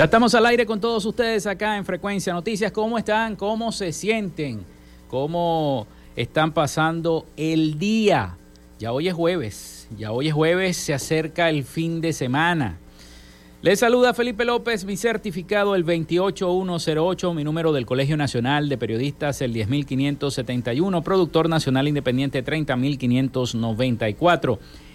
Ya estamos al aire con todos ustedes acá en Frecuencia Noticias. ¿Cómo están? ¿Cómo se sienten? ¿Cómo están pasando el día? Ya hoy es jueves. Ya hoy es jueves, se acerca el fin de semana. Les saluda Felipe López, mi certificado el 28108, mi número del Colegio Nacional de Periodistas el 10571, productor nacional independiente 30594.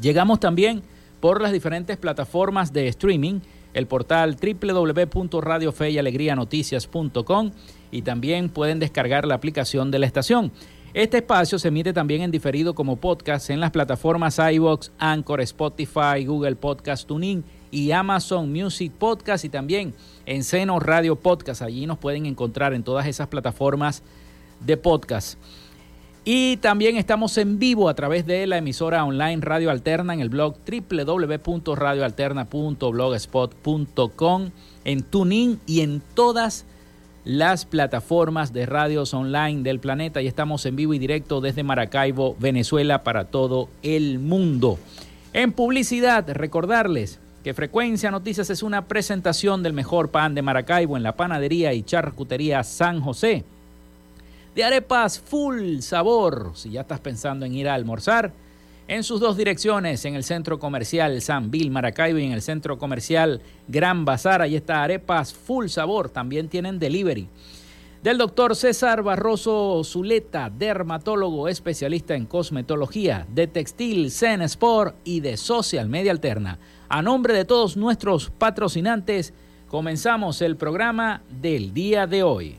Llegamos también por las diferentes plataformas de streaming, el portal www.radiofeyalegrianoticias.com y también pueden descargar la aplicación de la estación. Este espacio se emite también en diferido como podcast en las plataformas iVoox, Anchor, Spotify, Google Podcast Tuning y Amazon Music Podcast y también en Seno Radio Podcast. Allí nos pueden encontrar en todas esas plataformas de podcast. Y también estamos en vivo a través de la emisora online Radio Alterna en el blog www.radioalterna.blogspot.com, en TuneIn y en todas las plataformas de radios online del planeta. Y estamos en vivo y directo desde Maracaibo, Venezuela, para todo el mundo. En publicidad, recordarles que Frecuencia Noticias es una presentación del mejor pan de Maracaibo en la panadería y charcutería San José de arepas full sabor. Si ya estás pensando en ir a almorzar, en sus dos direcciones, en el centro comercial San Bill Maracaibo y en el centro comercial Gran Bazar, ahí está arepas full sabor, también tienen delivery. Del doctor César Barroso Zuleta, dermatólogo especialista en cosmetología, de textil, Zen Sport y de social media alterna. A nombre de todos nuestros patrocinantes, comenzamos el programa del día de hoy.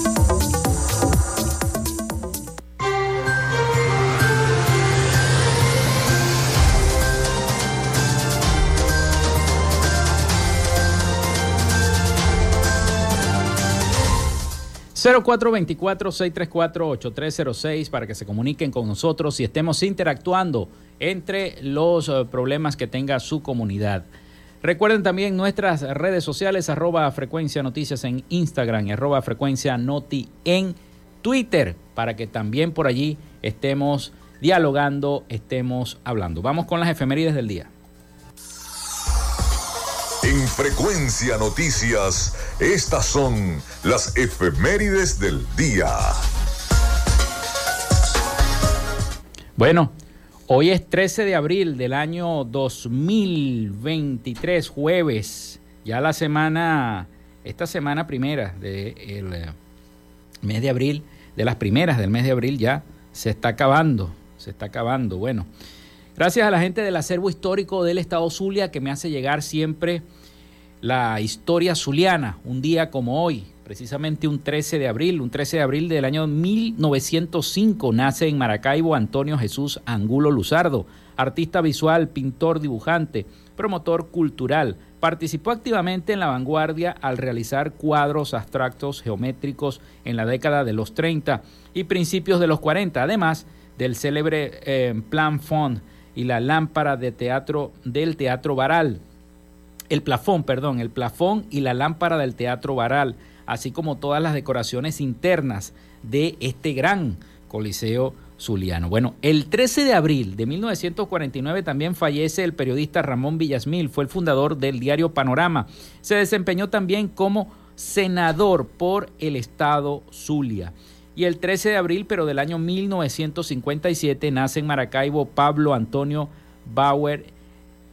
0424-634-8306 para que se comuniquen con nosotros y estemos interactuando entre los eh, problemas que tenga su comunidad. Recuerden también nuestras redes sociales, arroba frecuencia noticias en Instagram y arroba frecuencia noti en Twitter, para que también por allí estemos dialogando, estemos hablando. Vamos con las efemérides del día. En Frecuencia Noticias, estas son las efemérides del día. Bueno, hoy es 13 de abril del año 2023, jueves. Ya la semana, esta semana primera del eh, mes de abril, de las primeras del mes de abril ya se está acabando, se está acabando. Bueno, gracias a la gente del acervo histórico del Estado Zulia que me hace llegar siempre la historia zuliana, un día como hoy, precisamente un 13 de abril, un 13 de abril del año 1905, nace en Maracaibo Antonio Jesús Angulo Luzardo, artista visual, pintor, dibujante, promotor cultural. Participó activamente en la vanguardia al realizar cuadros abstractos geométricos en la década de los 30 y principios de los 40, además del célebre eh, Plan Fond y la lámpara de teatro del Teatro Baral, el plafón, perdón, el plafón y la lámpara del Teatro Baral, así como todas las decoraciones internas de este gran Coliseo Zuliano. Bueno, el 13 de abril de 1949 también fallece el periodista Ramón Villasmil, fue el fundador del diario Panorama. Se desempeñó también como senador por el estado Zulia. Y el 13 de abril, pero del año 1957, nace en Maracaibo Pablo Antonio Bauer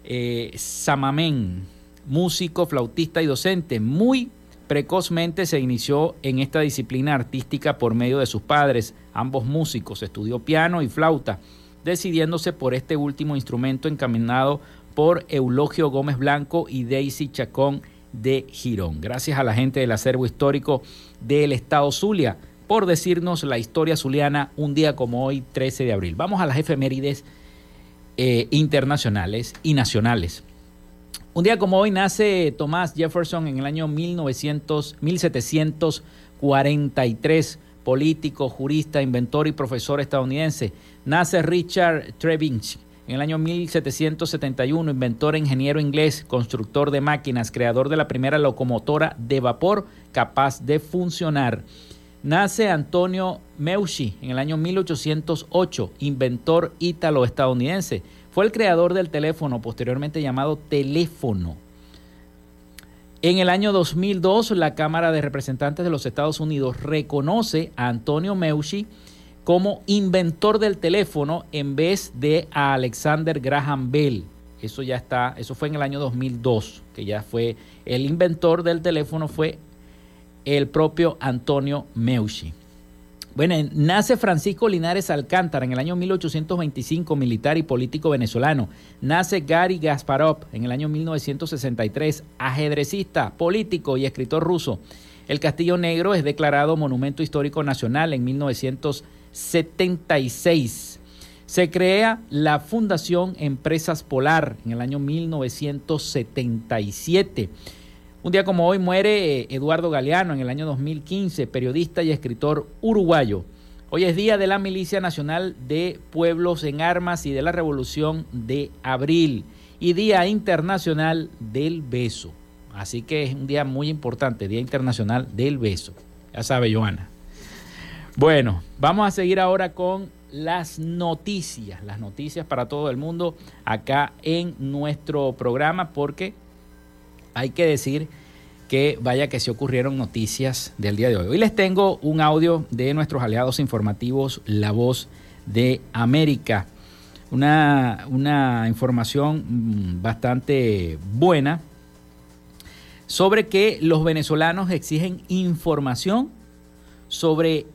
eh, Samamén músico, flautista y docente. Muy precozmente se inició en esta disciplina artística por medio de sus padres, ambos músicos, estudió piano y flauta, decidiéndose por este último instrumento encaminado por Eulogio Gómez Blanco y Daisy Chacón de Girón. Gracias a la gente del acervo histórico del Estado Zulia por decirnos la historia zuliana un día como hoy, 13 de abril. Vamos a las efemérides eh, internacionales y nacionales. Un día como hoy nace Thomas Jefferson en el año 1900, 1743, político, jurista, inventor y profesor estadounidense. Nace Richard Trevithick En el año 1771, inventor, ingeniero inglés, constructor de máquinas, creador de la primera locomotora de vapor capaz de funcionar. Nace Antonio Meucci en el año 1808, inventor ítalo-estadounidense. Fue el creador del teléfono, posteriormente llamado teléfono. En el año 2002, la Cámara de Representantes de los Estados Unidos reconoce a Antonio Meucci como inventor del teléfono en vez de a Alexander Graham Bell. Eso ya está, eso fue en el año 2002, que ya fue el inventor del teléfono fue el propio Antonio Meucci. Bueno, nace Francisco Linares Alcántara en el año 1825, militar y político venezolano. Nace Gary Gasparov en el año 1963, ajedrecista, político y escritor ruso. El Castillo Negro es declarado Monumento Histórico Nacional en 1976. Se crea la Fundación Empresas Polar en el año 1977. Un día como hoy muere eh, Eduardo Galeano en el año 2015, periodista y escritor uruguayo. Hoy es Día de la Milicia Nacional de Pueblos en Armas y de la Revolución de Abril y Día Internacional del Beso. Así que es un día muy importante, Día Internacional del Beso. Ya sabe, Joana. Bueno, vamos a seguir ahora con las noticias, las noticias para todo el mundo acá en nuestro programa porque hay que decir que vaya que se ocurrieron noticias del día de hoy. Hoy les tengo un audio de nuestros aliados informativos, La Voz de América. Una, una información mm, bastante buena sobre que los venezolanos exigen información sobre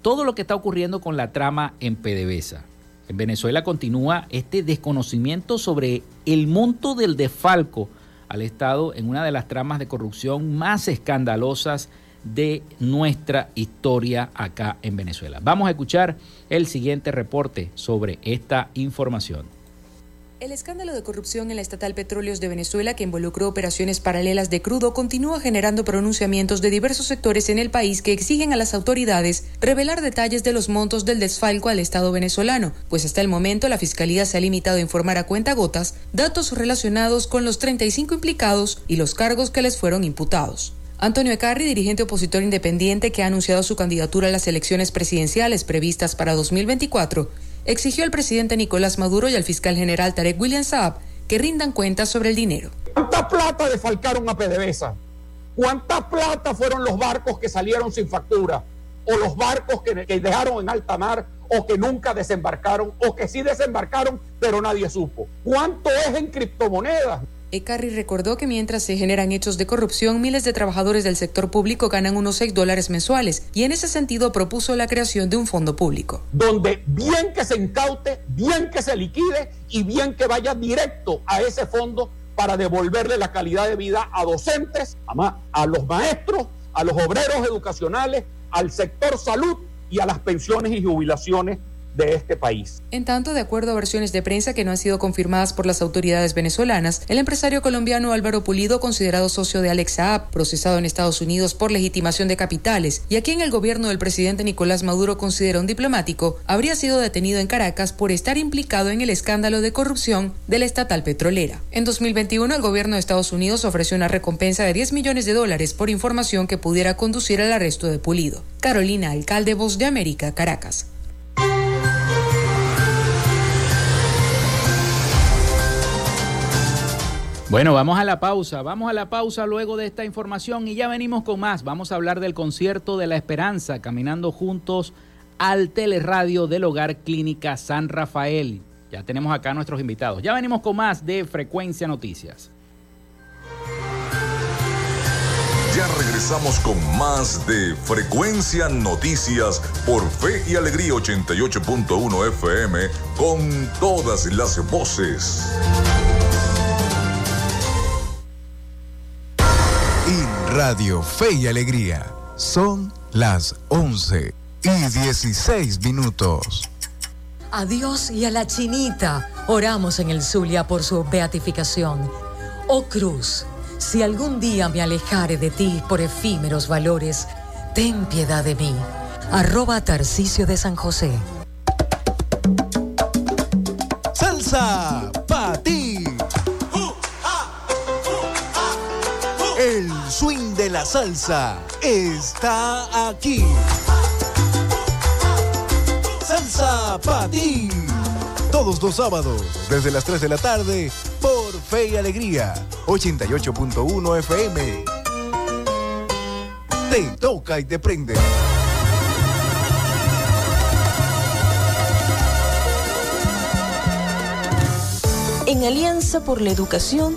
todo lo que está ocurriendo con la trama en PDVSA. En Venezuela continúa este desconocimiento sobre el monto del desfalco al Estado en una de las tramas de corrupción más escandalosas de nuestra historia acá en Venezuela. Vamos a escuchar el siguiente reporte sobre esta información. El escándalo de corrupción en la estatal Petróleos de Venezuela, que involucró operaciones paralelas de crudo, continúa generando pronunciamientos de diversos sectores en el país que exigen a las autoridades revelar detalles de los montos del desfalco al Estado venezolano, pues hasta el momento la Fiscalía se ha limitado a informar a cuenta gotas datos relacionados con los 35 implicados y los cargos que les fueron imputados. Antonio Ecarri, dirigente opositor independiente que ha anunciado su candidatura a las elecciones presidenciales previstas para 2024, exigió al presidente Nicolás Maduro y al fiscal general Tarek William Saab que rindan cuentas sobre el dinero. ¿Cuánta plata defalcaron a PDVSA? ¿Cuánta plata fueron los barcos que salieron sin factura? ¿O los barcos que, que dejaron en alta mar o que nunca desembarcaron o que sí desembarcaron pero nadie supo? ¿Cuánto es en criptomonedas? Ecarri recordó que mientras se generan hechos de corrupción, miles de trabajadores del sector público ganan unos 6 dólares mensuales y en ese sentido propuso la creación de un fondo público. Donde bien que se incaute, bien que se liquide y bien que vaya directo a ese fondo para devolverle la calidad de vida a docentes, a, a los maestros, a los obreros educacionales, al sector salud y a las pensiones y jubilaciones de este país. En tanto, de acuerdo a versiones de prensa que no han sido confirmadas por las autoridades venezolanas, el empresario colombiano Álvaro Pulido, considerado socio de Alex Saab, procesado en Estados Unidos por legitimación de capitales, y a quien el gobierno del presidente Nicolás Maduro considera un diplomático, habría sido detenido en Caracas por estar implicado en el escándalo de corrupción de la estatal petrolera. En 2021, el gobierno de Estados Unidos ofreció una recompensa de 10 millones de dólares por información que pudiera conducir al arresto de Pulido. Carolina, alcalde Voz de América, Caracas. Bueno, vamos a la pausa, vamos a la pausa luego de esta información y ya venimos con más. Vamos a hablar del concierto de la esperanza, caminando juntos al teleradio del Hogar Clínica San Rafael. Ya tenemos acá nuestros invitados. Ya venimos con más de Frecuencia Noticias. Ya regresamos con más de Frecuencia Noticias por Fe y Alegría 88.1 FM con todas las voces. Radio Fe y Alegría. Son las 11 y 16 minutos. A Dios y a la chinita oramos en el Zulia por su beatificación. Oh Cruz, si algún día me alejare de ti por efímeros valores, ten piedad de mí. Arroba Tarcicio de San José. Salsa salsa está aquí. Salsa ti. Todos los sábados, desde las 3 de la tarde, por Fe y Alegría, 88.1 FM. Te toca y te prende. En Alianza por la Educación,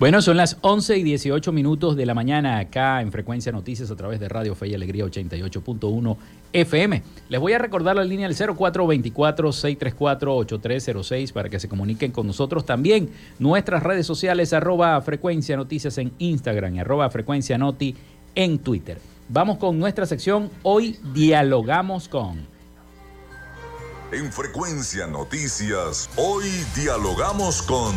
Bueno, son las 11 y 18 minutos de la mañana acá en Frecuencia Noticias a través de Radio Fe y Alegría 88.1 FM. Les voy a recordar la línea del 0424-634-8306 para que se comuniquen con nosotros también. Nuestras redes sociales arroba Frecuencia Noticias en Instagram y arroba Frecuencia Noti en Twitter. Vamos con nuestra sección. Hoy dialogamos con... En Frecuencia Noticias, hoy dialogamos con...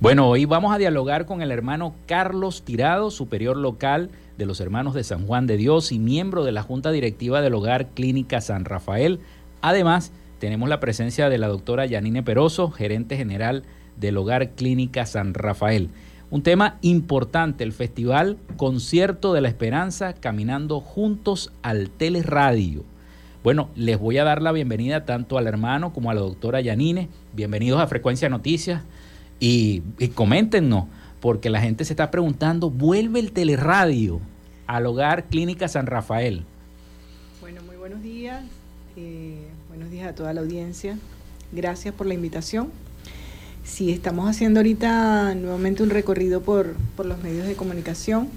Bueno, hoy vamos a dialogar con el hermano Carlos Tirado, superior local de los Hermanos de San Juan de Dios y miembro de la Junta Directiva del Hogar Clínica San Rafael. Además, tenemos la presencia de la doctora Yanine Peroso, gerente general del Hogar Clínica San Rafael. Un tema importante, el festival Concierto de la Esperanza, caminando juntos al teleradio. Bueno, les voy a dar la bienvenida tanto al hermano como a la doctora Yanine. Bienvenidos a Frecuencia Noticias. Y, y coméntenos, porque la gente se está preguntando, ¿vuelve el teleradio al hogar Clínica San Rafael? Bueno, muy buenos días. Eh, buenos días a toda la audiencia. Gracias por la invitación. Sí, estamos haciendo ahorita nuevamente un recorrido por, por los medios de comunicación.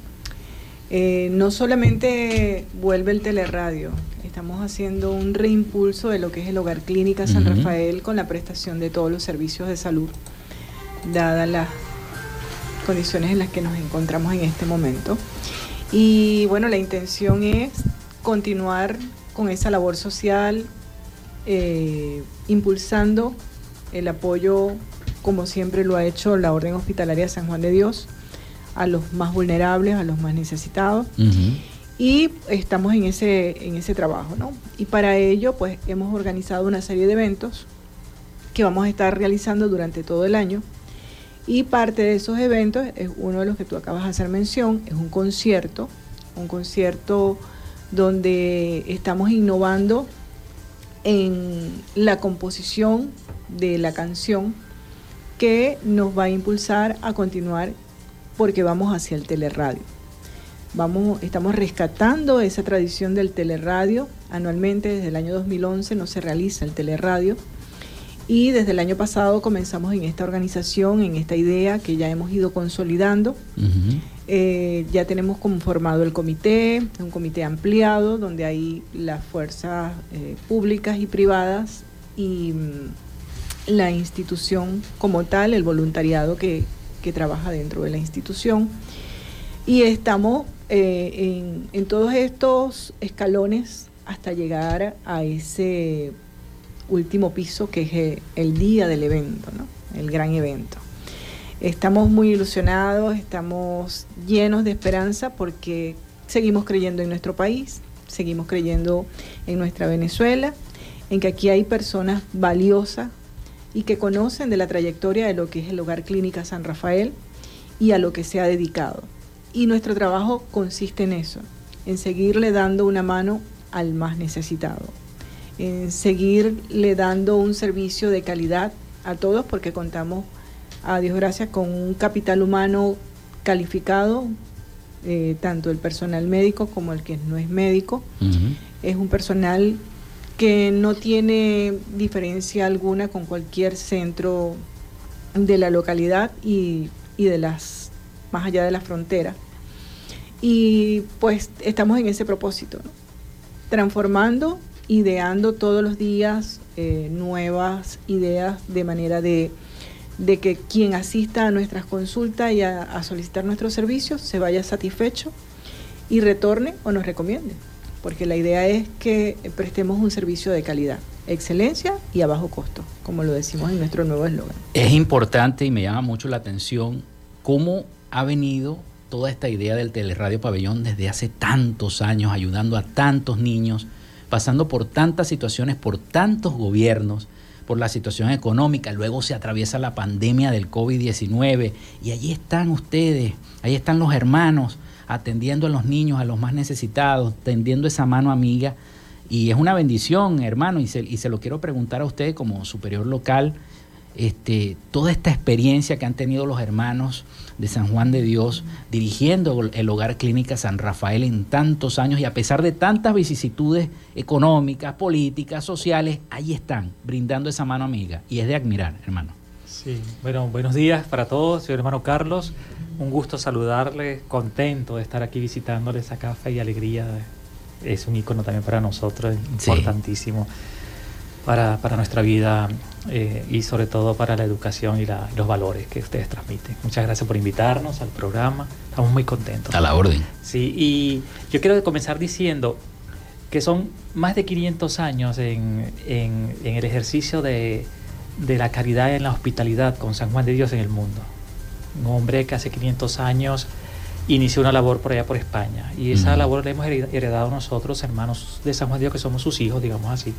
Eh, no solamente vuelve el teleradio, estamos haciendo un reimpulso de lo que es el Hogar Clínica San. Rafael con la prestación de todos los servicios de salud dadas las condiciones en las que nos encontramos en este momento. Y bueno, la intención es continuar con esa labor social, eh, impulsando el apoyo, como siempre lo ha hecho la Orden Hospitalaria de San Juan de Dios, a los más vulnerables, a los más necesitados. Y estamos en ese, en ese trabajo, ¿no? Y para ello, pues hemos organizado una serie de eventos que vamos a estar realizando durante todo el año. Y parte de esos eventos es uno de los que tú acabas de hacer mención, es un concierto, un concierto donde estamos innovando en la composición de la canción que nos va a impulsar a continuar porque vamos hacia el teleradio. Vamos, estamos rescatando esa tradición del teleradio. Anualmente, desde el año 2011, no se realiza el teleradio. Y desde el año pasado comenzamos en esta organización, en esta idea que ya hemos ido consolidando. Eh, ya tenemos conformado el comité, un comité ampliado donde hay las fuerzas eh, públicas y privadas y mm, la institución como tal, el voluntariado que, que trabaja dentro de la institución. Y estamos eh, en, en todos estos escalones hasta llegar a ese último piso que es el día del evento, ¿no? el gran evento. Estamos muy ilusionados, estamos llenos de esperanza porque seguimos creyendo en nuestro país, seguimos creyendo en nuestra Venezuela, en que aquí hay personas valiosas y que conocen de la trayectoria de lo que es el Hogar Clínica San Rafael y a lo que se ha dedicado. Y nuestro trabajo consiste en eso, en seguirle dando una mano al más necesitado, en seguirle dando un servicio de calidad a todos porque contamos, a Dios gracias, con un capital humano calificado, eh, tanto el personal médico como el que no es médico, Es un personal que no tiene diferencia alguna con cualquier centro de la localidad y, de las más allá de la frontera. Y pues estamos en ese propósito, transformando, ideando todos los días eh, nuevas ideas de manera de, que quien asista a nuestras consultas y a solicitar nuestros servicios se vaya satisfecho y retorne o nos recomiende porque la idea es que prestemos un servicio de calidad, excelencia y a bajo costo, como lo decimos en nuestro nuevo eslogan. Es importante y me llama mucho la atención cómo ha venido toda esta idea del teleradio pabellón desde hace tantos años, ayudando a tantos niños, pasando por tantas situaciones, por tantos gobiernos, por la situación económica, luego se atraviesa la pandemia del COVID-19 y allí están ustedes, ahí están los hermanos atendiendo a los niños, a los más necesitados, tendiendo esa mano amiga. Y es una bendición, hermano, y se, y se lo quiero preguntar a usted como superior local, este, toda esta experiencia que han tenido los hermanos de San Juan de Dios dirigiendo el Hogar Clínica San Rafael en tantos años y a pesar de tantas vicisitudes económicas, políticas, sociales, ahí están, brindando esa mano amiga. Y es de admirar, hermano. Sí, bueno, buenos días para todos, soy hermano Carlos. Un gusto saludarles, contento de estar aquí visitándoles a Café y Alegría. Es un icono también para nosotros, importantísimo para, nuestra vida eh, y sobre todo para la educación y, los valores que ustedes transmiten. Muchas gracias por invitarnos al programa, estamos muy contentos. A la orden. Sí, y yo quiero comenzar diciendo que son más de 500 años en, el ejercicio de, de la caridad en la hospitalidad con San Juan de Dios en el mundo un hombre que hace 500 años inició una labor por allá por España. Y esa labor la hemos heredado nosotros, hermanos de San Juan de Dios, que somos sus hijos, digamos así.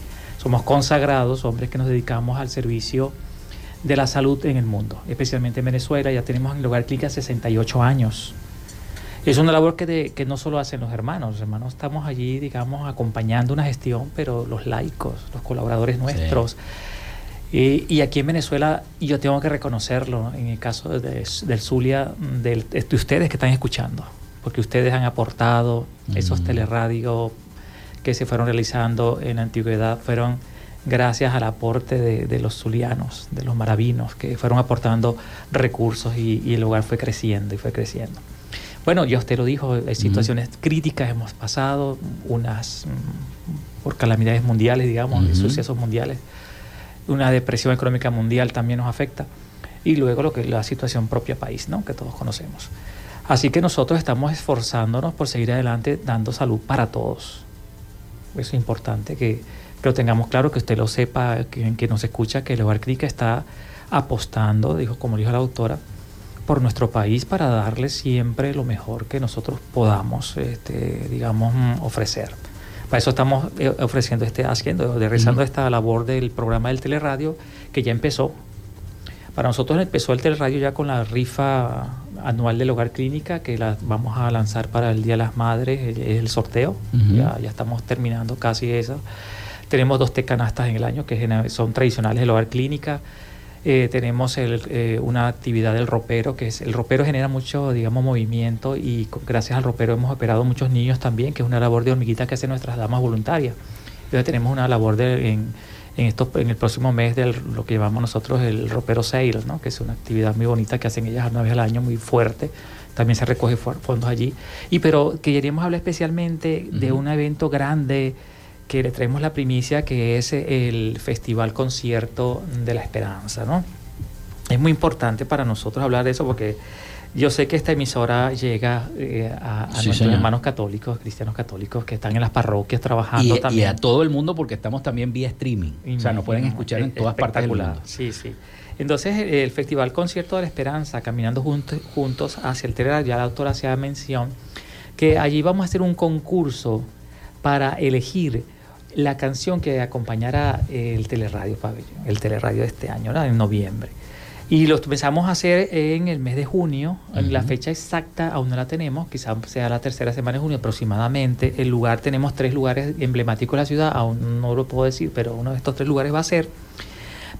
Somos consagrados, hombres que nos dedicamos al servicio de la salud en el mundo, especialmente en Venezuela. Ya tenemos en el lugar clínica 68 años. Es una labor que, que no solo hacen los hermanos, los hermanos estamos allí, digamos, acompañando una gestión, pero los laicos, los colaboradores nuestros. Y, aquí en Venezuela, yo tengo que reconocerlo, en el caso del Zulia, de, ustedes que están escuchando, porque ustedes han aportado esos teleradios que se fueron realizando en la antigüedad, fueron gracias al aporte de, los zulianos, de los maravinos, que fueron aportando recursos y, el lugar fue creciendo y fue creciendo. Bueno, ya usted lo dijo, hay situaciones críticas hemos pasado, unas mm, por calamidades mundiales, digamos, sucesos mundiales una depresión económica mundial también nos afecta, y luego lo que la situación propia país, ¿no? que todos conocemos. Así que nosotros estamos esforzándonos por seguir adelante dando salud para todos. Es importante que, que lo tengamos claro, que usted lo sepa, que, que nos escucha, que el Hogar Clínica está apostando, dijo, como dijo la doctora, por nuestro país para darle siempre lo mejor que nosotros podamos, este, digamos, mm, ofrecer. Para eso estamos eh, ofreciendo, este, haciendo, realizando esta labor del programa del teleradio que ya empezó. Para nosotros empezó el teleradio ya con la rifa anual del Hogar Clínica que la vamos a lanzar para el Día de las Madres, es el sorteo. ya, ya, estamos terminando casi eso. Tenemos dos tecanastas en el año que son tradicionales del Hogar Clínica. Eh, tenemos eh, una actividad del ropero, que es el ropero genera mucho, digamos, movimiento y gracias al ropero hemos operado muchos niños también, que es una labor de hormiguita que hacen nuestras damas voluntarias. Entonces tenemos una labor de, en, en, esto, en el próximo mes de lo que llamamos nosotros el ropero sales, ¿no? que es una actividad muy bonita que hacen ellas una vez al año, muy fuerte. También se recoge fondos allí. Y pero queríamos hablar especialmente de un evento grande que le traemos la primicia, que es el Festival Concierto de la Esperanza, ¿no? Es muy importante para nosotros hablar de eso porque yo sé que esta emisora llega eh, a, nuestros hermanos católicos, cristianos católicos que están en las parroquias trabajando también. Y a todo el mundo porque estamos también vía streaming. o sea, nos pueden escuchar en todas partes del mundo. Sí, sí. Entonces, el Festival Concierto de la Esperanza, caminando juntos, juntos hacia el terreno, ya la autora hacía mención, que allí vamos a hacer un concurso para elegir la canción que acompañará el teleradio pabellón, el teleradio de este año, en noviembre. Y lo empezamos a hacer en el mes de junio. La fecha exacta aún no la tenemos, quizás sea la tercera semana de junio aproximadamente. El lugar, tenemos tres lugares emblemáticos de la ciudad, aún no lo puedo decir, pero uno de estos tres lugares va a ser.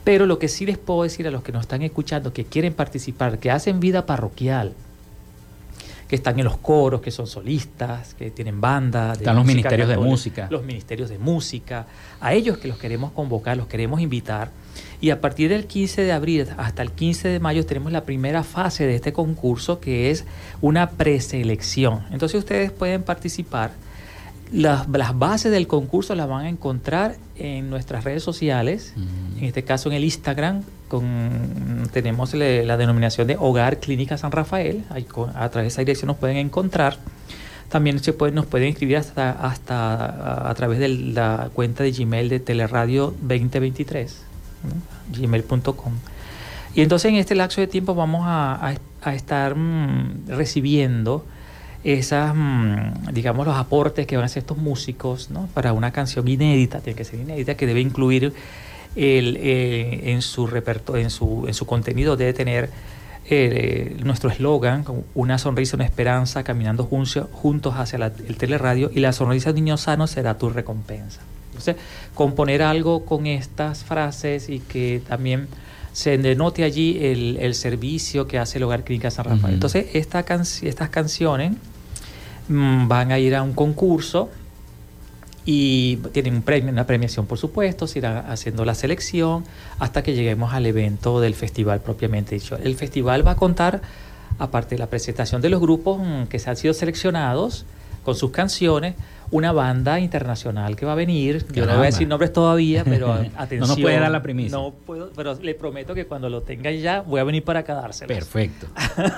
Pero lo que sí les puedo decir a los que nos están escuchando, que quieren participar, que hacen vida parroquial, que están en los coros, que son solistas, que tienen banda. están los ministerios de música. Los ministerios de música. A ellos que los queremos convocar, los queremos invitar. Y a partir del 15 de abril hasta el 15 de mayo tenemos la primera fase de este concurso que es una preselección. Entonces ustedes pueden participar. Las, bases del concurso las van a encontrar en nuestras redes sociales, mm. en este caso en el Instagram, con, tenemos la denominación de Hogar Clínica San Rafael, a través de esa dirección nos pueden encontrar. También se puede, nos pueden escribir hasta, hasta a, través de la cuenta de Gmail de Teleradio 2023, gmail.com. Y entonces en este lapso de tiempo vamos a, estar mm, recibiendo esas, mm, digamos, los aportes que van a hacer estos músicos ¿no? para una canción inédita, tiene que ser inédita, que debe incluir el, eh, en su repertorio, en su, en su contenido debe tener eh, nuestro eslogan, una sonrisa, una esperanza, caminando juntos hacia el teleradio y la sonrisa de niño sano será tu recompensa. Entonces, componer algo con estas frases y que también se denote allí el, servicio que hace el Hogar Clínica San Rafael. Entonces, esta estas canciones mm, van a ir a un concurso y tienen un premio, una premiación por supuesto, se irá haciendo la selección hasta que lleguemos al evento del festival propiamente dicho. El festival va a contar, aparte de la presentación de los grupos mm, que se han sido seleccionados con sus canciones, una banda internacional que va a venir. Yo no voy a decir nombres todavía, pero atención. no nos puede dar la primicia. No puedo, pero le prometo que cuando lo tenga ya voy a venir para acá dárselos. Perfecto.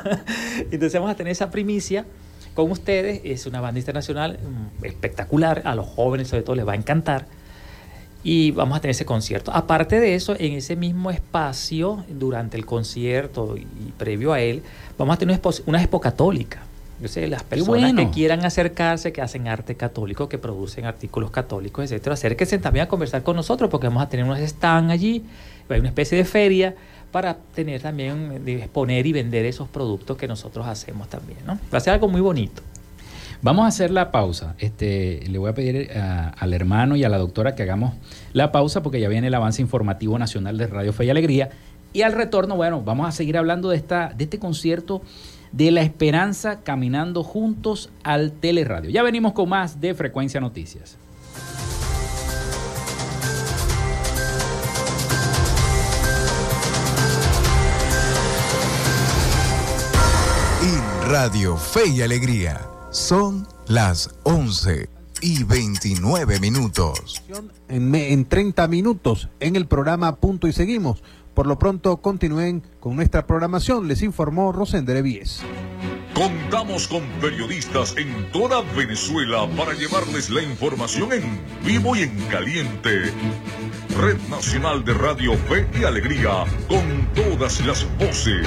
Entonces vamos a tener esa primicia con ustedes. Es una banda internacional mm, espectacular, a los jóvenes sobre todo les va a encantar. Y vamos a tener ese concierto. Aparte de eso, en ese mismo espacio, durante el concierto y previo a él, vamos a tener una expo, católica. Yo sé, las personas que quieran acercarse, que hacen arte católico, que producen artículos católicos, etcétera, acérquense también a conversar con nosotros, porque vamos a tener unos stands allí, hay una especie de feria para tener también, exponer y vender esos productos que nosotros hacemos también, ¿no? Va a ser algo muy bonito. Vamos a hacer la pausa. Este, le voy a pedir al hermano y a la doctora que hagamos la pausa porque ya viene el avance informativo nacional de Radio Fe y Alegría. Y al retorno, bueno, vamos a seguir hablando de, esta, de este concierto de la esperanza caminando juntos al teleradio. Ya venimos con más de Frecuencia Noticias. Radio Fe y Alegría. Son las 11 y 29 minutos. En, en 30 minutos en el programa Punto y Seguimos. Por lo pronto continúen con nuestra programación, les informó Rosender Vies. Contamos con periodistas en toda Venezuela para llevarles la información en vivo y en caliente. Red Nacional de Radio Fe y Alegría, con todas las voces.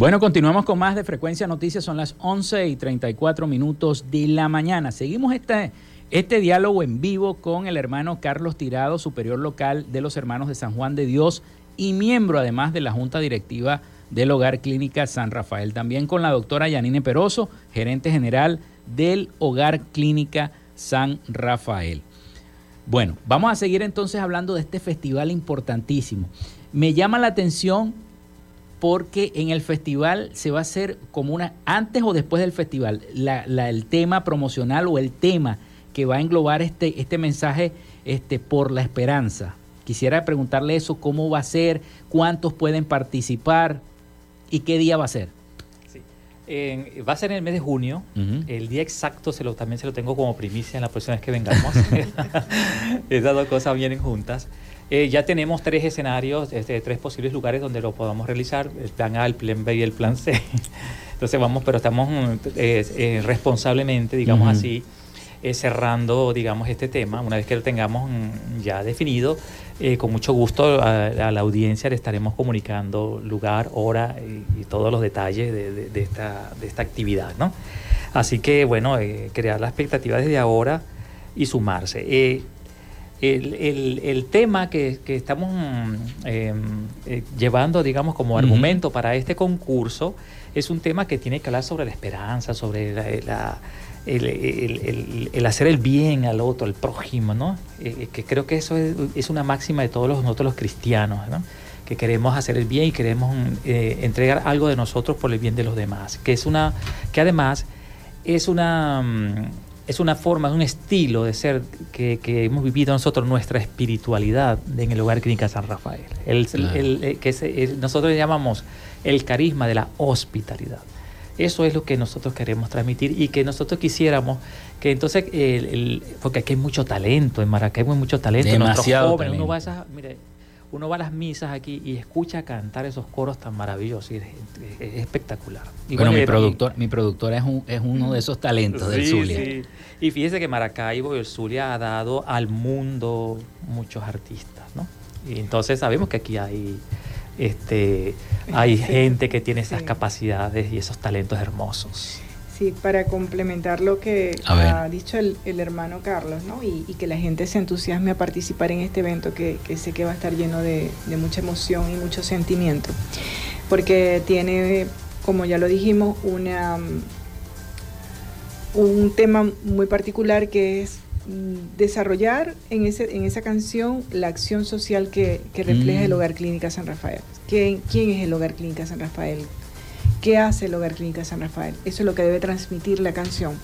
Bueno, continuamos con más de Frecuencia Noticias. Son las 11 y 34 minutos de la mañana. Seguimos este este diálogo en vivo con el hermano Carlos Tirado, superior local de los Hermanos de San Juan de Dios y miembro además de la Junta Directiva del Hogar Clínica San Rafael. También con la doctora Yanine Peroso, gerente general del Hogar Clínica San Rafael. Bueno, vamos a seguir entonces hablando de este festival importantísimo. Me llama la atención porque en el festival se va a hacer como una, antes o después del festival, el tema promocional o el tema que va a englobar este, este mensaje este, por la esperanza. Quisiera preguntarle eso, cómo va a ser, cuántos pueden participar y qué día va a ser. va a ser en el mes de junio. El día exacto se lo, también se lo tengo como primicia en la próxima vez que vengamos. Estas dos cosas vienen juntas. Eh, ya tenemos tres escenarios, este, tres posibles lugares donde lo podamos realizar, el plan A, el plan B y el plan C. Entonces vamos, pero estamos eh, eh, responsablemente, digamos así, eh, cerrando, digamos, este tema. Una vez que lo tengamos mm, ya definido, eh, con mucho gusto a, la audiencia le estaremos comunicando lugar, hora y, todos los detalles de, esta, de esta actividad, ¿no? Así que, bueno, eh, crear la expectativa desde ahora y sumarse. El, tema que, estamos mm, em, llevando, digamos, como argumento para este concurso es un tema que tiene que hablar sobre la esperanza, sobre la el, hacer el bien al otro, al prójimo, ¿no? Eh, eh, que creo que eso es, una máxima de todos los, nosotros los cristianos, ¿no? Que queremos hacer el bien y queremos eh, entregar algo de nosotros por el bien de los demás. Que es una, que además es una, mm, es una forma, es un estilo de ser que, hemos vivido nosotros, nuestra espiritualidad en el hogar clínica San Rafael. El, que nosotros le llamamos el carisma de la hospitalidad. Eso es lo que nosotros queremos transmitir y que nosotros quisiéramos que entonces, el, porque aquí hay mucho talento, en Maracaibo hay mucho talento, Demasiado jóvenes, uno va a mire, uno va a las misas aquí y escucha cantar esos coros tan maravillosos, y es, espectacular. bueno, mi, productor, mi productora es, es uno de esos talentos del Zulia. Sí. Y fíjese que Maracaibo y el Zulia ha dado al mundo muchos artistas, ¿no? Y entonces sabemos que aquí hay este, hay gente que tiene esas capacidades y esos talentos hermosos. Sí, para complementar lo que ha dicho el, hermano Carlos, ¿no? Y, que la gente se entusiasme a participar en este evento que, sé que va a estar lleno de, mucha emoción y mucho sentimiento, porque tiene, como ya lo dijimos, una, un tema muy particular que es desarrollar en, ese, en esa canción la acción social que, refleja el mm. Hogar Clínica San Rafael. ¿Quién, ¿Quién es el Hogar Clínica San Rafael? ¿Qué hace el Hogar Clínica San Rafael? Eso es lo que debe transmitir la canción.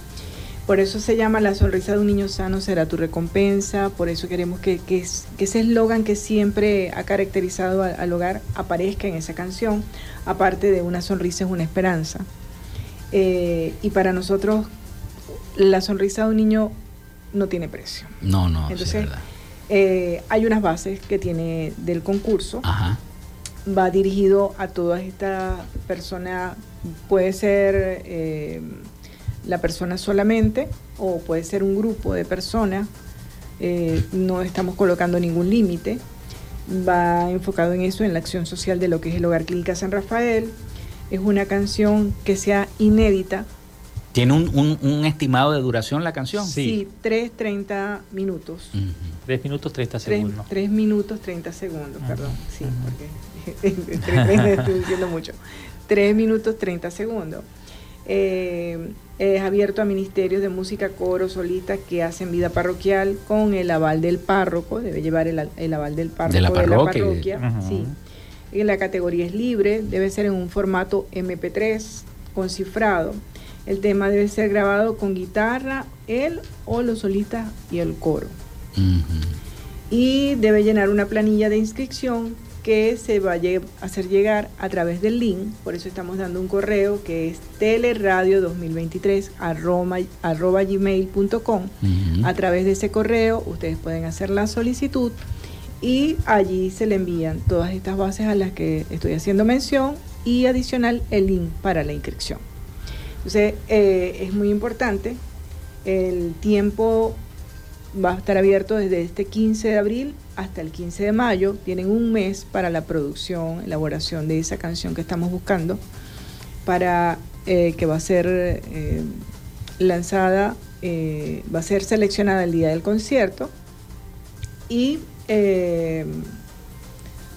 Por eso se llama La sonrisa de un niño sano será tu recompensa, por eso queremos que, que, ese eslogan que siempre ha caracterizado al, hogar aparezca en esa canción, aparte de una sonrisa es una esperanza. Eh, y para nosotros la sonrisa de un niño no tiene precio. No, no. Entonces, eh, hay unas bases que tiene del concurso. Ajá. Va dirigido a todas estas personas, puede ser... Eh, la persona solamente o puede ser un grupo de personas. Eh, no estamos colocando ningún límite. Va enfocado en eso, en la acción social de lo que es el Hogar Clínica San Rafael. Es una canción que sea inédita. ¿Tiene un, estimado de duración la canción? Sí, 3.30 minutos. 3 minutos 30 segundos. 3, minutos 30 segundos, perdón. Sí, porque estoy diciendo mucho. 3 minutos 30 segundos. Eh, es abierto a ministerios de música, coro, solistas que hacen vida parroquial con el aval del párroco, debe llevar el, aval del párroco de la, parroquia. sí. Y la categoría es libre, debe ser en un formato MP3 con cifrado. El tema debe ser grabado con guitarra, él o los solistas y el coro. Y debe llenar una planilla de inscripción que se va a hacer llegar a través del link, por eso estamos dando un correo que es teleradio2023 arroba, gmail.com. A través de ese correo ustedes pueden hacer la solicitud y allí se le envían todas estas bases a las que estoy haciendo mención y adicional el link para la inscripción. Entonces eh, es muy importante, el tiempo va a estar abierto desde este 15 de abril hasta el 15 de mayo. Tienen un mes para la producción, elaboración de esa canción que estamos buscando, para eh, que va a ser eh, lanzada, eh, va a ser seleccionada el día del concierto y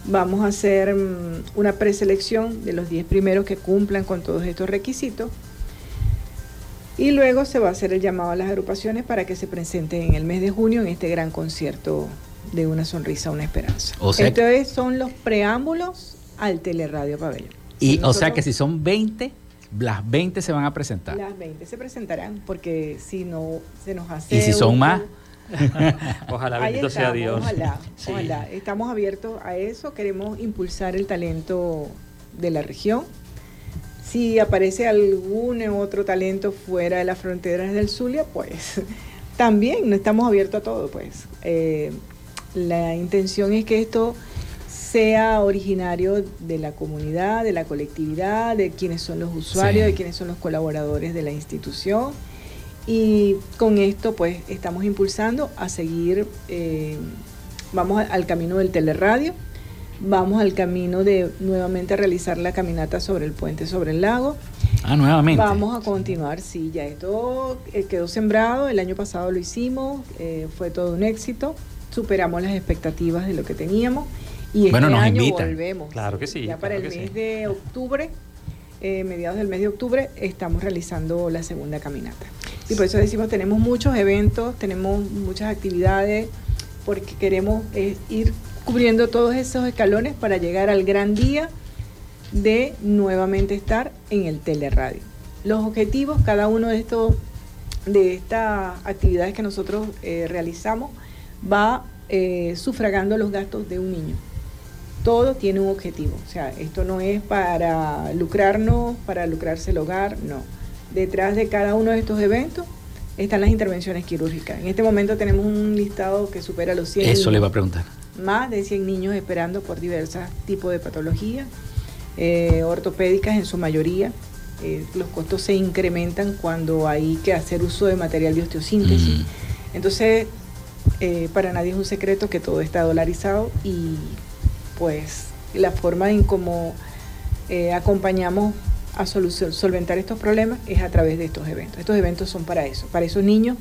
vamos a hacer mm, una preselección de los 10 primeros que cumplan con todos estos requisitos. Y luego se va a hacer el llamado a las agrupaciones para que se presenten en el mes de junio en este gran concierto de una sonrisa, una esperanza. O Estos son los preámbulos al Teleradio Pabellón. Y o sea que si son 20, las 20 se van a presentar. Las 20 se presentarán porque si no se nos hace... ¿Y si son más? ojalá, bendito sea Dios. Ojalá, ojalá. Estamos abiertos a eso, queremos impulsar el talento de la región. Si aparece algún otro talento fuera de las fronteras del Zulia, pues también no estamos abiertos a todo, pues. Eh, la intención es que esto sea originario de la comunidad, de la colectividad, de quienes son los usuarios, de quienes son los colaboradores de la institución. Y con esto pues estamos impulsando a seguir, eh, vamos al camino del teleradio, vamos al camino de nuevamente realizar la caminata sobre el puente sobre el lago. Ah, nuevamente. Vamos a continuar, sí, ya esto eh, quedó sembrado, el año pasado lo hicimos, eh, fue todo un éxito superamos las expectativas de lo que teníamos y este año volvemos. Claro que sí. Ya para el mes de octubre, eh, mediados del mes de octubre, estamos realizando la segunda caminata. Y por eso decimos, tenemos muchos eventos, tenemos muchas actividades, porque queremos eh, ir cubriendo todos esos escalones para llegar al gran día de nuevamente estar en el teleradio. Los objetivos, cada uno de estos de estas actividades que nosotros eh, realizamos, va eh, sufragando los gastos de un niño. Todo tiene un objetivo. O sea, esto no es para lucrarnos, para lucrarse el hogar, no. Detrás de cada uno de estos eventos están las intervenciones quirúrgicas. En este momento tenemos un listado que supera los 100. Eso le va a preguntar. Más de 100 niños esperando por diversos tipos de patologías, eh, ortopédicas en su mayoría. Eh, los costos se incrementan cuando hay que hacer uso de material de osteosíntesis. Mm. Entonces, eh, para nadie es un secreto que todo está dolarizado y pues la forma en cómo acompañamos a solventar estos problemas es a través de estos eventos. Estos eventos son para eso, para esos niños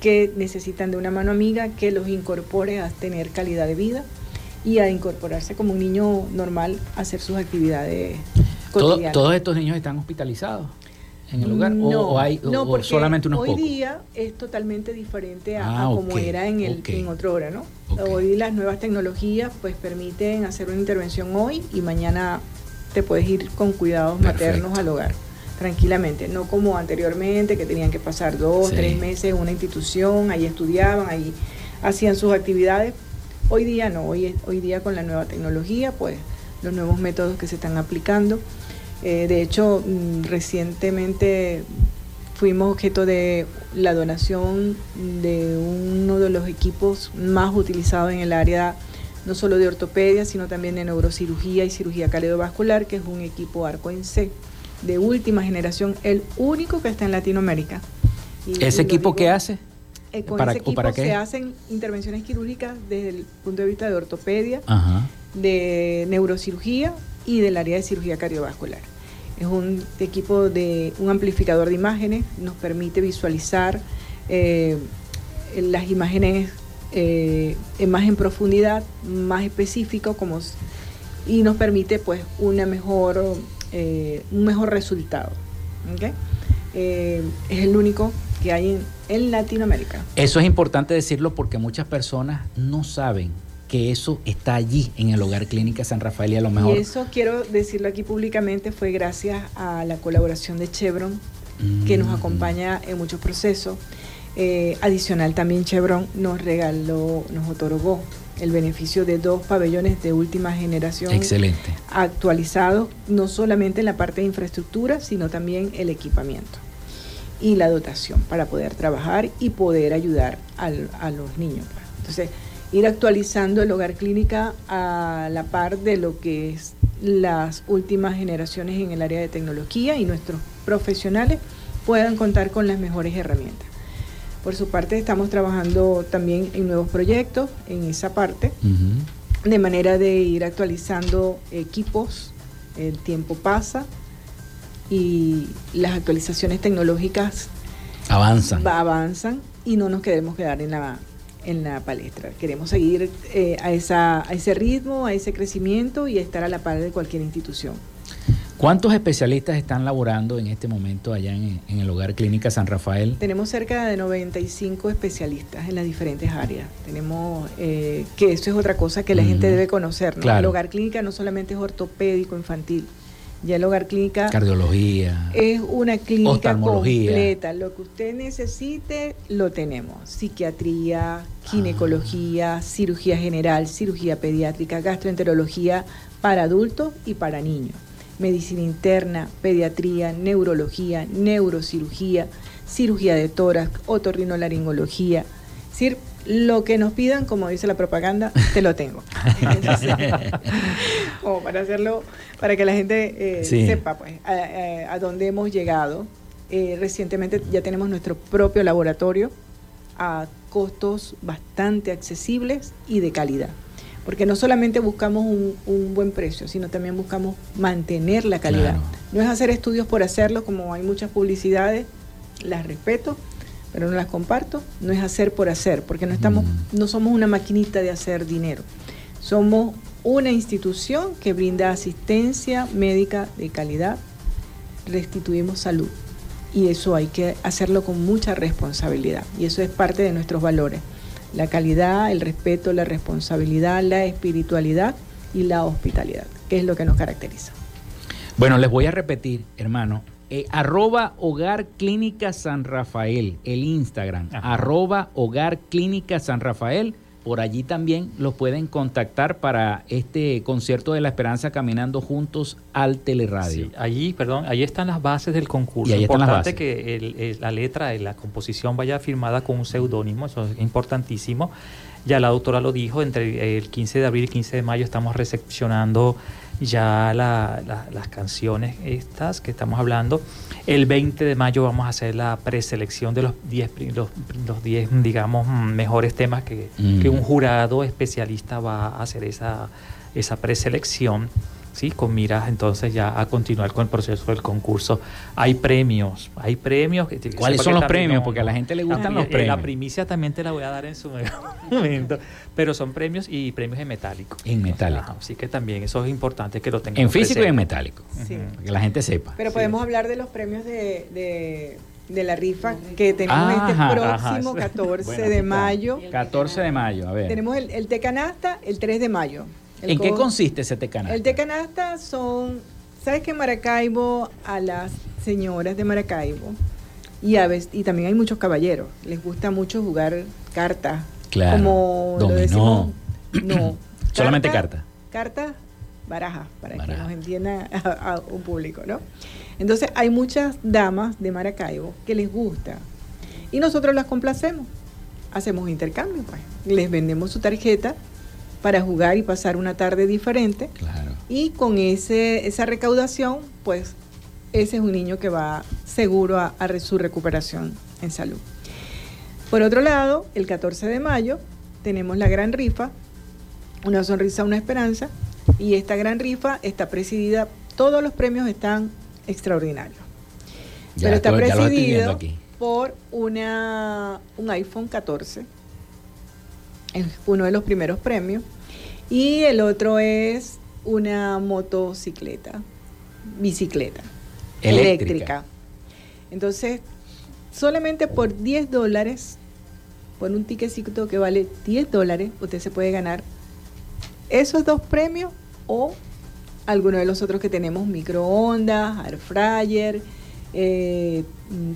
que necesitan de una mano amiga que los incorpore a tener calidad de vida y a incorporarse como un niño normal a hacer sus actividades cotidianas. ¿Todos estos niños están hospitalizados? en el lugar? ¿O, hay solamente unos hoy día es totalmente diferente a, ah, como era en, el, en otra hora, ¿no? Hoy las nuevas tecnologías pues permiten hacer una intervención hoy y mañana te puedes ir con cuidados maternos al hogar. Tranquilamente, no como anteriormente que tenían que pasar dos, Sí. tres meses en una institución, ahí estudiaban, ahí hacían sus actividades. Hoy día no, hoy, hoy día con la nueva tecnología, pues los nuevos métodos que se están aplicando. Eh, de hecho, mm, recientemente fuimos objeto de la donación de uno de los equipos más utilizados en el área no solo de ortopedia, sino también de neurocirugía y cirugía cardiovascular, que es un equipo Arco en C de última generación, el único que está en Latinoamérica. Y- ¿Ese equipo digo- qué hace? eh, con ¿Para- ese equipo para qué? se hacen intervenciones quirúrgicas desde el punto de vista de ortopedia, Ajá. de neurocirugía y del área de cirugía cardiovascular. Es un equipo de un amplificador de imágenes, nos permite visualizar eh, las imágenes eh, más en profundidad, más específico, como y nos permite pues una mejor, eh, un mejor resultado. Eh, es el único que hay en, en Latinoamérica. Eso es importante decirlo porque muchas personas no saben que eso está allí en el Hogar Clínica San Rafael y a lo mejor Y eso quiero decirlo aquí públicamente fue gracias a la colaboración de Chevron, que nos Mm. acompaña en muchos procesos. Eh, adicional también Chevron nos regaló, nos otorgó el beneficio de dos pabellones de última generación Excelente. actualizados, no solamente en la parte de infraestructura, sino también el equipamiento y la dotación para poder trabajar y poder ayudar al- a los niños. pues. Entonces, ir actualizando el hogar clínica a la par de lo que es las últimas generaciones en el área de tecnología y nuestros profesionales puedan contar con las mejores herramientas. Por su parte, estamos trabajando también en nuevos proyectos en esa parte de manera de ir actualizando equipos, el tiempo pasa y las actualizaciones tecnológicas Avanzan. va- avanzan y no nos queremos quedar en la, en la palestra. Queremos seguir eh, a, esa, a ese ritmo, a ese crecimiento y estar a la par de cualquier institución. ¿Cuántos especialistas están laborando en este momento allá en, en el Hogar Clínica San Rafael? Tenemos cerca de 95 especialistas en las diferentes áreas. Tenemos eh, que eso es otra cosa que la gente debe conocer. ¿no? Claro. El hogar clínica no solamente es ortopédico infantil. Ya el hogar clínica Cardiología. es una clínica completa. Lo que usted necesite lo tenemos. Psiquiatría, ginecología, cirugía general, cirugía pediátrica, gastroenterología para adultos y para niños. Medicina interna, pediatría, neurología, neurocirugía, cirugía de tórax, otorrinolaringología. Es decir, lo que nos pidan, como dice la propaganda, te lo tengo. Entonces, como para hacerlo, para que la gente eh, Sí. sepa pues, a, a- a dónde hemos llegado. Eh, recientemente ya tenemos nuestro propio laboratorio a costos bastante accesibles y de calidad. Porque no solamente buscamos un, un buen precio, sino también buscamos mantener la calidad. Claro. No es hacer estudios por hacerlo, como hay muchas publicidades, las respeto, pero no las comparto. No es hacer por hacer, porque no, estamos, no somos una maquinita de hacer dinero. Somos una institución que brinda asistencia médica de calidad, restituimos salud. Y eso hay que hacerlo con mucha responsabilidad. Y eso es parte de nuestros valores. La calidad, el respeto, la responsabilidad, la espiritualidad y la hospitalidad, que es lo que nos caracteriza. Bueno, les voy a repetir, hermano. Eh, arroba Hogar Clínica San Rafael, el Instagram. Arroba Hogar Clínica San Rafael. Por allí también los pueden contactar para este concierto de la esperanza caminando juntos al teleradio. Sí, allí, perdón, ahí están las bases del concurso. Y ahí están las Importante que el- el- la letra de la composición vaya firmada con un seudónimo, eso es importantísimo. Ya la doctora lo dijo, entre el 15 de abril y el 15 de mayo estamos recepcionando ya la- la- las canciones estas que estamos hablando. El 20 de mayo vamos a hacer la preselección de los 10, pri- los, los 10 digamos, mm, mejores temas que, Mm. que un jurado especialista va a hacer esa, esa preselección. ¿Sí? con miras entonces ya a continuar con el proceso del concurso. Hay premios, hay premios. que- ¿Cuáles son los premios? no- Porque a la gente le gustan los eh, premios. La primicia también te la voy a dar en su momento, pero son premios y premios en metálico. En metálico. Ajá, así que también eso es importante que lo tengamos En físico y en metálico. Sí. Para que la gente sepa. Pero podemos hablar de los premios de, de- de la rifa que tenemos Ajá, este ajá. próximo 14 Bueno, de aquí está. mayo. 14 de mayo, a ver. Tenemos el, el té canasta el 3 de mayo. ¿En qué co- consiste ese tecana? El té canasta son ¿Sabes que en Maracaibo a las señoras de Maracaibo y, a veces, y también hay muchos caballeros, les gusta mucho jugar cartas? Claro. Como lo decimos. No. Solamente carta. Cartas, baraja, para que nos entienda a, a un público, ¿no? Entonces hay muchas damas de Maracaibo que les gusta y nosotros las complacemos. Hacemos intercambio, pues. Les vendemos su tarjeta para jugar y pasar una tarde diferente. Y con ese, esa recaudación, pues ese es un niño que va seguro a, su recuperación en salud. Por otro lado, el 14 de mayo tenemos la gran rifa, una sonrisa, una esperanza, y esta gran rifa está presidida, todos los premios están extraordinarios. Ya pero está viendo presidido por una, un iPhone 14, es uno de los primeros premios, y el otro es una motocicleta, bicicleta Eléctrica. eléctrica. Entonces, solamente por 10 dólares, por un ticketcito que vale 10 dólares, usted se puede ganar esos dos premios o alguno de los otros que tenemos, microondas, air fryer, eh,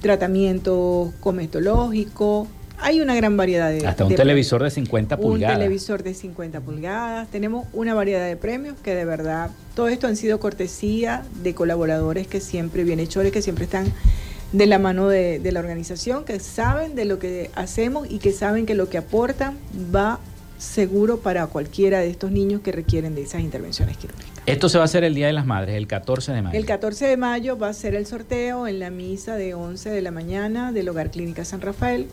tratamiento cometológico. Hay una gran variedad de Hasta un de televisor de 50 un pulgadas. televisor de 50 pulgadas. Tenemos una variedad de premios que de verdad, todo esto han sido cortesía de colaboradores que siempre, bienhechores, que siempre están de la mano de, de la organización, que saben de lo que hacemos y que saben que lo que aportan va seguro para cualquiera de estos niños que requieren de esas intervenciones quirúrgicas. Esto se va a hacer el Día de las Madres, el 14 de mayo. El 14 de mayo va a ser el sorteo en la misa de 11 de la mañana del Hogar Clínica San Rafael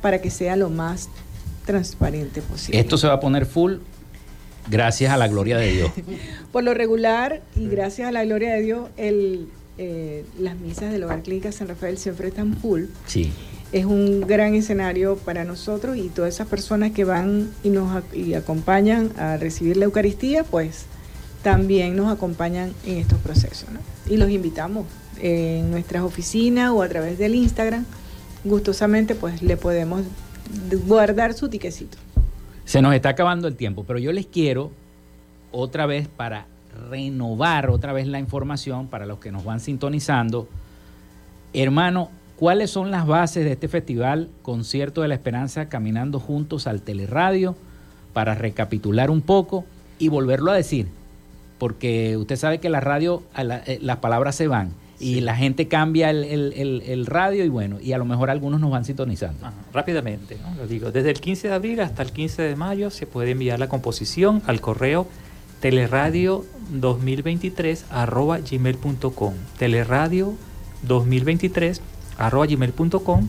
para que sea lo más transparente posible. Esto se va a poner full gracias a la gloria de Dios. Por lo regular, y gracias a la gloria de Dios, el, eh, las misas del Hogar Clínica San Rafael siempre están full. Sí. Es un gran escenario para nosotros y todas esas personas que van y nos y acompañan a recibir la Eucaristía, pues también nos acompañan en estos procesos. ¿no? Y los invitamos en nuestras oficinas o a través del Instagram. Gustosamente, pues le podemos guardar su tiquecito. Se nos está acabando el tiempo, pero yo les quiero otra vez para renovar otra vez la información para los que nos van sintonizando. Hermano, ¿cuáles son las bases de este festival Concierto de la Esperanza Caminando Juntos al Teleradio? Para recapitular un poco y volverlo a decir, porque usted sabe que la radio, eh, las palabras se van y la gente cambia el, el- el- el radio y bueno, y a lo mejor algunos nos van sintonizando. Ajá, rápidamente, ¿no? lo digo. Desde el 15 de abril hasta el 15 de mayo se puede enviar la composición al correo teleradio 2023 arroba gmail.com teleradio 2023 arroba gmail.com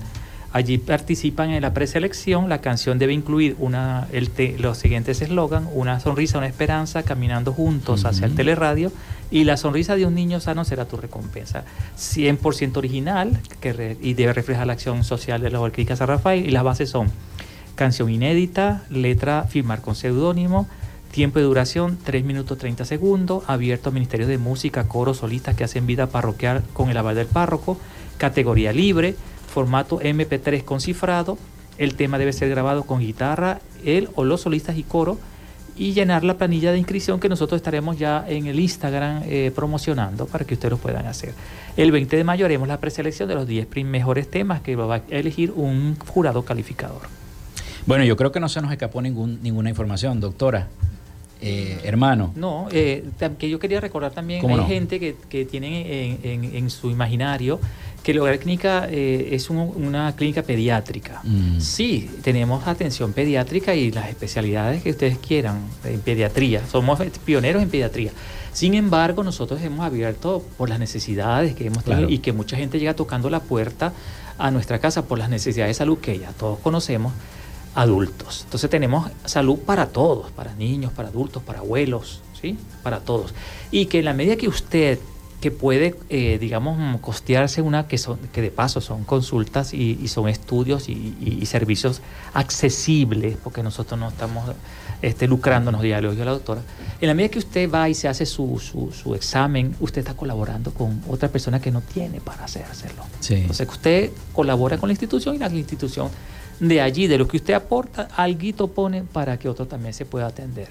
allí participan en la preselección la canción debe incluir una el te- los siguientes eslogan una sonrisa una esperanza caminando juntos hacia el teleradio y la sonrisa de un niño sano será tu recompensa. 100% original y debe reflejar la acción social de la Clínica San Rafael. Y las bases son canción inédita, letra firmar con seudónimo, tiempo de duración 3 minutos 30 segundos, abierto a ministerios de música, coros, solistas que hacen vida parroquial con el aval del párroco, categoría libre, formato MP3 con cifrado, el tema debe ser grabado con guitarra, él o los solistas y coro, y llenar la planilla de inscripción que nosotros estaremos ya en el Instagram eh, promocionando para que ustedes lo puedan hacer. El 20 de mayo haremos la preselección de los 10 prim- mejores temas que va a elegir un jurado calificador. Bueno, yo creo que no se nos escapó ningún, ninguna información, doctora. Eh, hermano. No, eh, que yo quería recordar también, ¿Cómo hay no? gente que, que tiene en, en- en su imaginario que el hogar clínica eh, es un- una clínica pediátrica. Mm. Sí, tenemos atención pediátrica y las especialidades que ustedes quieran en pediatría. Somos pioneros en pediatría. Sin embargo, nosotros hemos abierto por las necesidades que hemos tenido Claro. y que mucha gente llega tocando la puerta a nuestra casa por las necesidades de salud que ya todos conocemos adultos. Entonces tenemos salud para todos, para niños, para adultos, para abuelos, ¿sí? Para todos. Y que en la medida que usted que puede, eh, digamos, costearse una que son que de paso son consultas y, y son estudios y, y- servicios accesibles, porque nosotros no estamos este, lucrándonos, lo dijo la doctora. En la medida que usted va y se hace su, su, su examen, usted está colaborando con otra persona que no tiene para hacer, hacerlo. Sí. Entonces que usted colabora con la institución y la institución de allí, de lo que usted aporta, alguito pone para que otro también se pueda atender.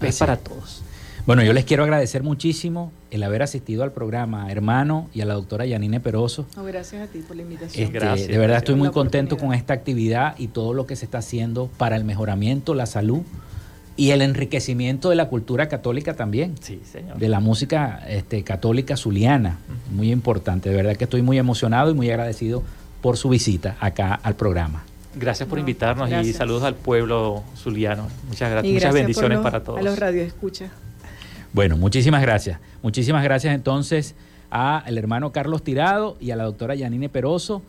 Es Así para es. todos. Bueno, yo les quiero agradecer muchísimo el haber asistido al programa, hermano, y a la doctora Yanine Peroso. gracias a ti por la invitación. Este, gracias, de verdad estoy muy contento con esta actividad y todo lo que se está haciendo para el mejoramiento, la salud y el enriquecimiento de la cultura católica también. Sí, señor. De la música este, católica zuliana. Muy importante. De verdad que estoy muy emocionado y muy agradecido por su visita acá al programa. Gracias por invitarnos y saludos al pueblo zuliano. Muchas gracias. Muchas bendiciones para todos. A los radioescuchas. Bueno, muchísimas gracias. Muchísimas gracias entonces al hermano Carlos Tirado y a la doctora Yanine Peroso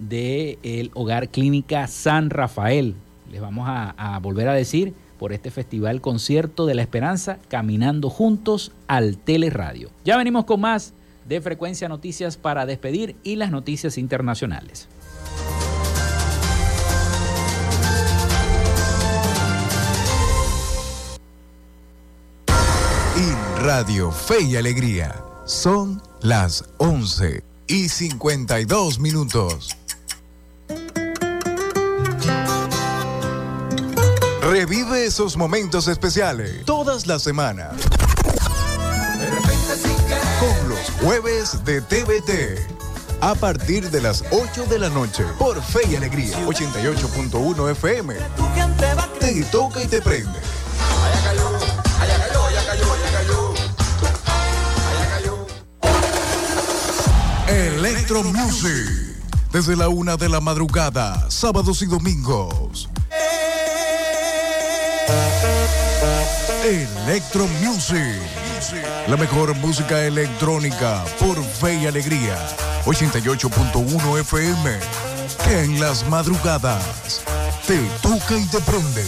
del Hogar Clínica San Rafael. Les vamos a, volver a decir por este festival Concierto de la Esperanza, caminando juntos al Teleradio. Ya venimos con más de Frecuencia Noticias para despedir y las noticias internacionales. Radio Fe y Alegría. Son las 11 y 52 minutos. Revive esos momentos especiales todas las semanas. Con los jueves de TVT. A partir de las 8 de la noche por Fe y Alegría 88.1 FM. Te toca y te prende. Electro Music. Desde la una de la madrugada, sábados y domingos. Electro Music. La mejor música electrónica por fe y alegría. 88.1 FM. Que en las madrugadas te toca y te prende.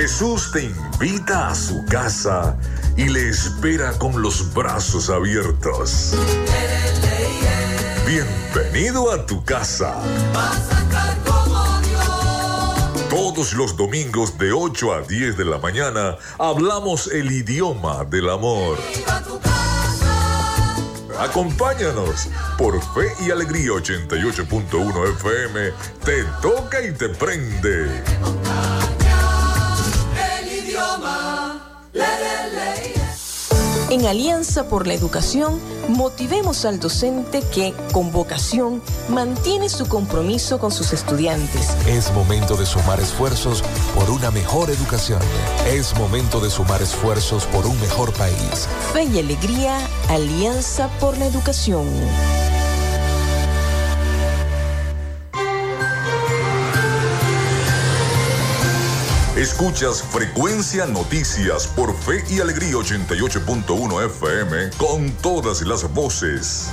Jesús te invita a su casa y le espera con los brazos abiertos. Bienvenido a tu casa. Todos los domingos de 8 a 10 de la mañana hablamos el idioma del amor. Acompáñanos por Fe y Alegría 88.1 FM. Te toca y te prende. En Alianza por la Educación, motivemos al docente que, con vocación, mantiene su compromiso con sus estudiantes. Es momento de sumar esfuerzos por una mejor educación. Es momento de sumar esfuerzos por un mejor país. Fe y alegría, Alianza por la Educación. Escuchas Frecuencia Noticias por Fe y Alegría 88.1 FM con todas las voces.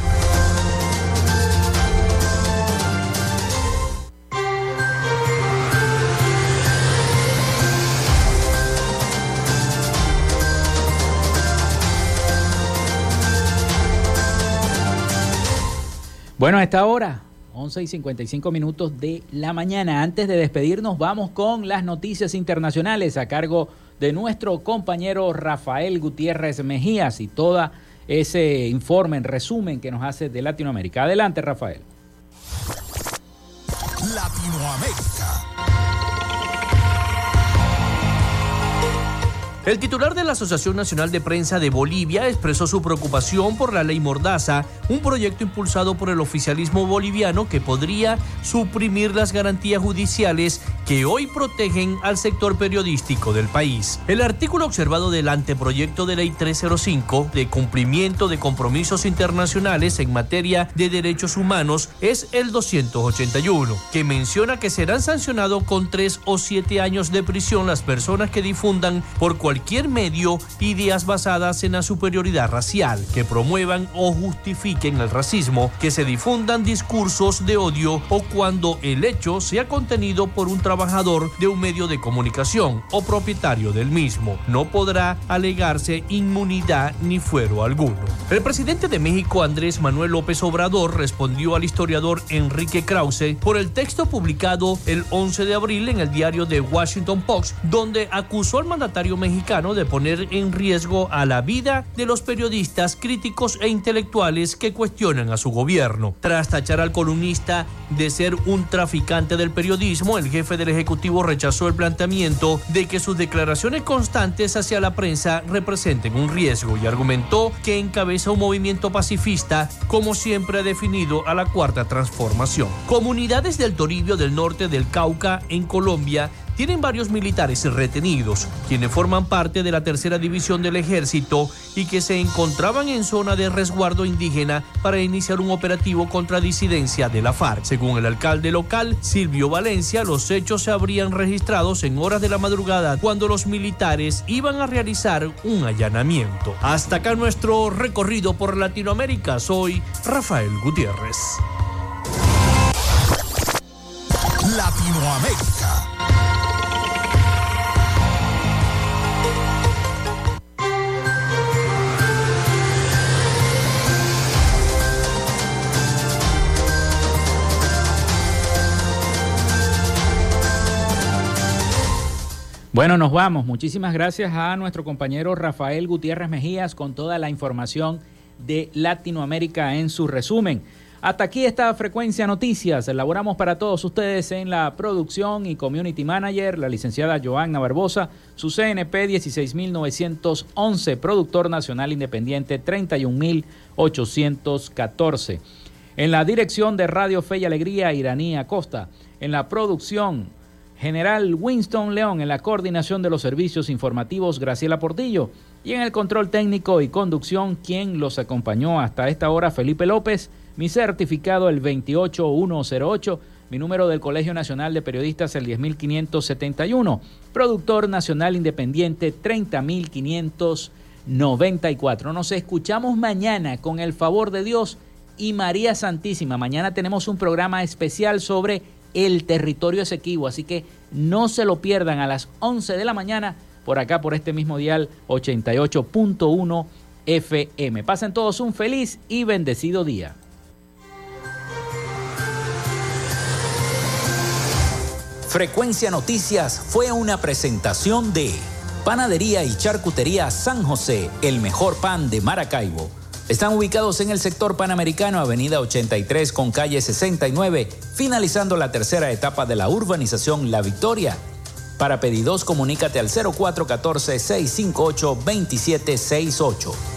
Bueno, a esta hora 11 y 55 minutos de la mañana. Antes de despedirnos, vamos con las noticias internacionales a cargo de nuestro compañero Rafael Gutiérrez Mejías y todo ese informe en resumen que nos hace de Latinoamérica. Adelante, Rafael. Latinoamérica. El titular de la Asociación Nacional de Prensa de Bolivia expresó su preocupación por la ley Mordaza, un proyecto impulsado por el oficialismo boliviano que podría suprimir las garantías judiciales que hoy protegen al sector periodístico del país. El artículo observado del anteproyecto de ley 305 de cumplimiento de compromisos internacionales en materia de derechos humanos es el 281, que menciona que serán sancionados con tres o siete años de prisión las personas que difundan por cualquier cualquier medio ideas basadas en la superioridad racial, que promuevan o justifiquen el racismo, que se difundan discursos de odio o cuando el hecho sea contenido por un trabajador de un medio de comunicación o propietario del mismo. No podrá alegarse inmunidad ni fuero alguno. El presidente de México, Andrés Manuel López Obrador, respondió al historiador Enrique Krause por el texto publicado el 11 de abril en el diario The Washington Post, donde acusó al mandatario mexicano de poner en riesgo a la vida de los periodistas críticos e intelectuales que cuestionan a su gobierno. Tras tachar al columnista de ser un traficante del periodismo, el jefe del Ejecutivo rechazó el planteamiento de que sus declaraciones constantes hacia la prensa representen un riesgo y argumentó que encabeza un movimiento pacifista como siempre ha definido a la cuarta transformación. Comunidades del Toribio del norte del Cauca en Colombia tienen varios militares retenidos, quienes forman parte de la tercera división del ejército y que se encontraban en zona de resguardo indígena para iniciar un operativo contra disidencia de la FARC. Según el alcalde local, Silvio Valencia, los hechos se habrían registrado en horas de la madrugada cuando los militares iban a realizar un allanamiento. Hasta acá nuestro recorrido por Latinoamérica. Soy Rafael Gutiérrez. Latinoamérica. Bueno, nos vamos. Muchísimas gracias a nuestro compañero Rafael Gutiérrez Mejías con toda la información de Latinoamérica en su resumen. Hasta aquí esta frecuencia noticias. Elaboramos para todos ustedes en la producción y community manager la licenciada Joanna Barbosa, su CNP 16911, productor nacional independiente 31814. En la dirección de Radio Fe y Alegría, Iranía Costa. En la producción, General Winston León en la coordinación de los servicios informativos Graciela Portillo y en el control técnico y conducción quien los acompañó hasta esta hora Felipe López, mi certificado el 28108, mi número del Colegio Nacional de Periodistas el 10571, productor nacional independiente 30594. Nos escuchamos mañana con el favor de Dios y María Santísima. Mañana tenemos un programa especial sobre el territorio Esequibo. Así que no se lo pierdan a las 11 de la mañana por acá, por este mismo dial 88.1 FM. Pasen todos un feliz y bendecido día. Frecuencia Noticias fue una presentación de Panadería y Charcutería San José, el mejor pan de Maracaibo están ubicados en el sector panamericano, avenida 83 con calle 69, finalizando la tercera etapa de la urbanización La Victoria. Para pedidos, comunícate al 0414-658-2768.